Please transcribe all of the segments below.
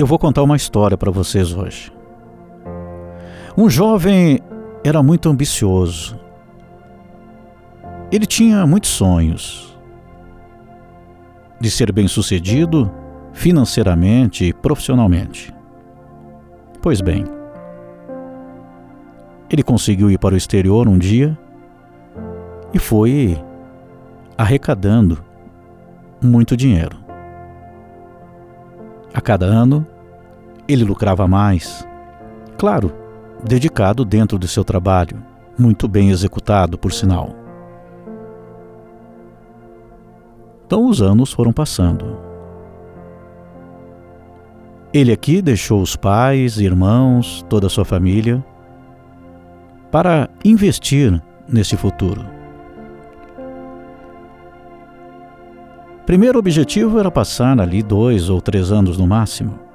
eu vou contar uma história para vocês hoje. Um jovem era muito ambicioso. Ele tinha muitos sonhos de ser bem-sucedido financeiramente e profissionalmente. Pois bem, ele conseguiu ir para o exterior um dia e foi arrecadando muito dinheiro. A cada ano, ele lucrava mais. Claro, dedicado dentro do seu trabalho, muito bem executado, por sinal. Então os anos foram passando. Ele aqui deixou os pais, irmãos, toda a sua família para investir nesse futuro. Primeiro objetivo era passar ali dois ou três anos no máximo.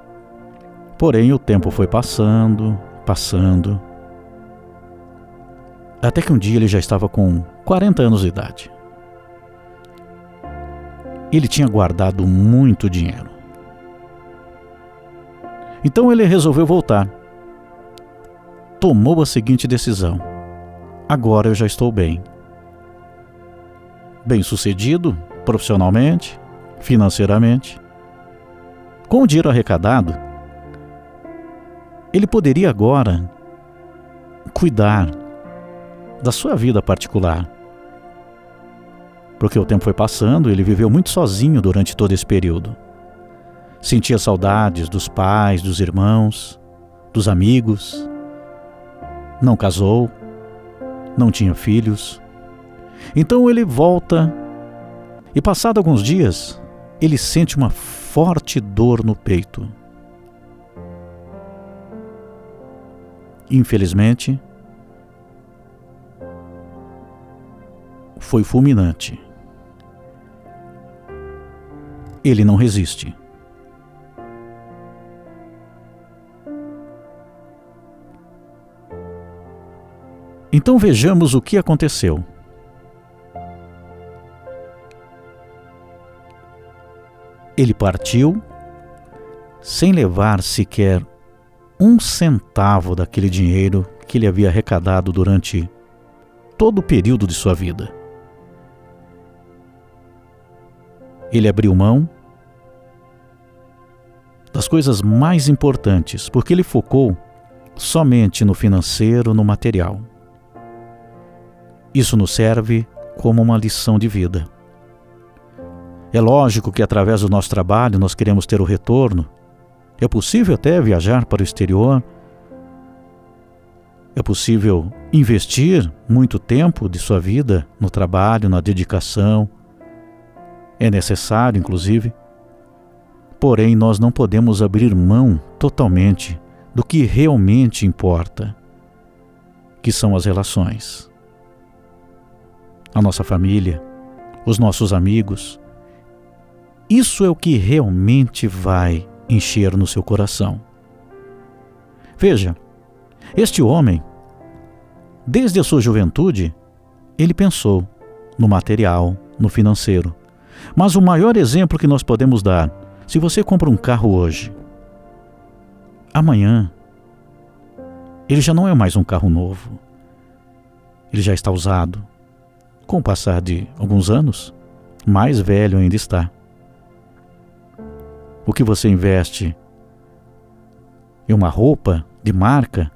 Porém, o tempo foi passando, passando, até que um dia ele já estava com 40 anos de idade. Ele tinha guardado muito dinheiro. Então ele resolveu voltar. Tomou a seguinte decisão: agora eu já estou bem. Bem sucedido, profissionalmente, financeiramente. Com o dinheiro arrecadado, ele poderia agora cuidar da sua vida particular. Porque o tempo foi passando, ele viveu muito sozinho durante todo esse período. Sentia saudades dos pais, dos irmãos, dos amigos. Não casou, não tinha filhos. Então ele volta e, passado alguns dias, ele sente uma forte dor no peito. Infelizmente, foi fulminante. Ele não resiste. Então vejamos o que aconteceu. Ele partiu sem levar sequer um centavo daquele dinheiro que ele havia arrecadado durante todo o período de sua vida. Ele abriu mão das coisas mais importantes, porque ele focou somente no financeiro, no material. Isso nos serve como uma lição de vida. É lógico que através do nosso trabalho nós queremos ter o retorno. É possível até viajar para o exterior. É possível investir muito tempo de sua vida no trabalho, na dedicação. É necessário, inclusive. Porém, nós não podemos abrir mão totalmente do que realmente importa, que são as relações. A nossa família, os nossos amigos, isso é o que realmente vai encher no seu coração. Veja, este homem, desde a sua juventude, ele pensou no material, no financeiro. Mas o maior exemplo que nós podemos dar, se você compra um carro hoje, amanhã ele já não é mais um carro novo. Ele já está usado. Com o passar de alguns anos, mais velho ainda está o que você investe em uma roupa de marca,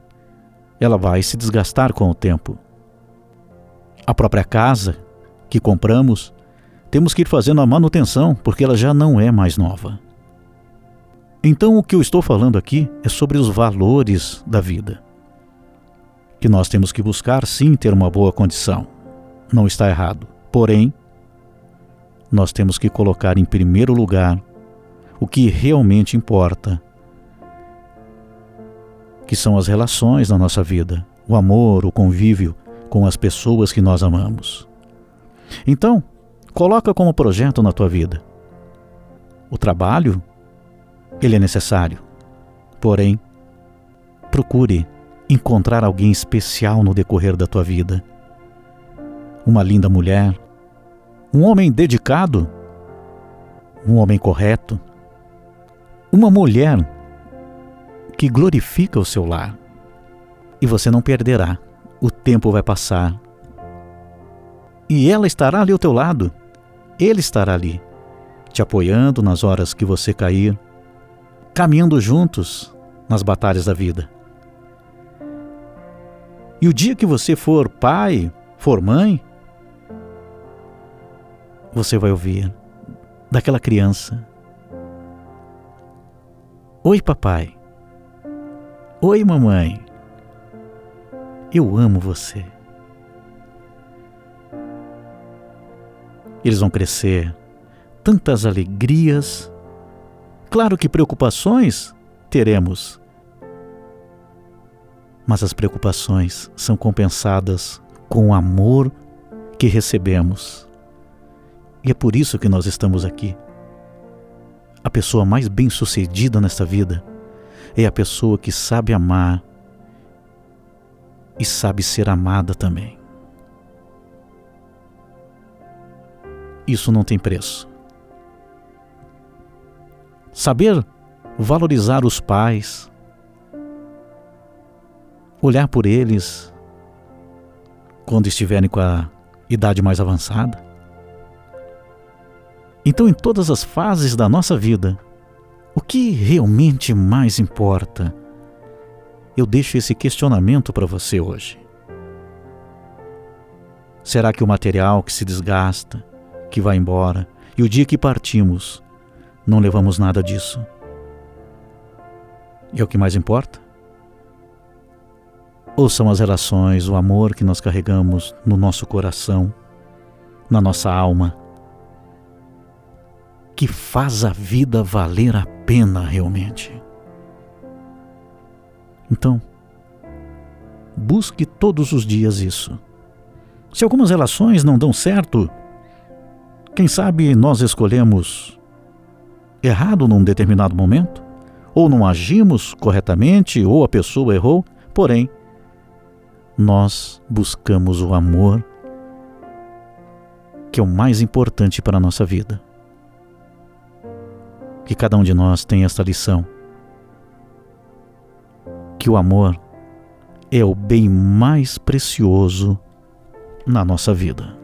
ela vai se desgastar com o tempo. A própria casa que compramos, temos que ir fazendo a manutenção porque ela já não é mais nova. Então, o que eu estou falando aqui é sobre os valores da vida. Que nós temos que buscar sim ter uma boa condição. Não está errado. Porém, nós temos que colocar em primeiro lugar o que realmente importa, que são as relações na nossa vida, o amor, o convívio com as pessoas que nós amamos. Então, coloca como projeto na tua vida. O trabalho, ele é necessário. Porém, procure encontrar alguém especial no decorrer da tua vida. Uma linda mulher, um homem dedicado, um homem correto, uma mulher que glorifica o seu lar. E você não perderá. O tempo vai passar. E ela estará ali ao teu lado. Ele estará ali, te apoiando nas horas que você cair, caminhando juntos nas batalhas da vida. E o dia que você for pai, for mãe, você vai ouvir daquela criança: Oi, papai. Oi, mamãe. Eu amo você. Eles vão crescer, tantas alegrias. Claro que preocupações teremos, mas as preocupações são compensadas com o amor que recebemos. E é por isso que nós estamos aqui. A pessoa mais bem-sucedida nesta vida é a pessoa que sabe amar e sabe ser amada também. Isso não tem preço. Saber valorizar os pais, olhar por eles quando estiverem com a idade mais avançada. Então, em todas as fases da nossa vida, o que realmente mais importa? Eu deixo esse questionamento para você hoje. Será que o material que se desgasta, que vai embora, e o dia que partimos, não levamos nada disso? E é o que mais importa? Ou são as relações, o amor que nós carregamos no nosso coração, na nossa alma, que faz a vida valer a pena realmente. Então, busque todos os dias isso. Se algumas relações não dão certo, quem sabe nós escolhemos errado num determinado momento, ou não agimos corretamente, ou a pessoa errou, porém, nós buscamos o amor, que é o mais importante para a nossa vida que cada um de nós tenha esta lição. Que o amor é o bem mais precioso na nossa vida.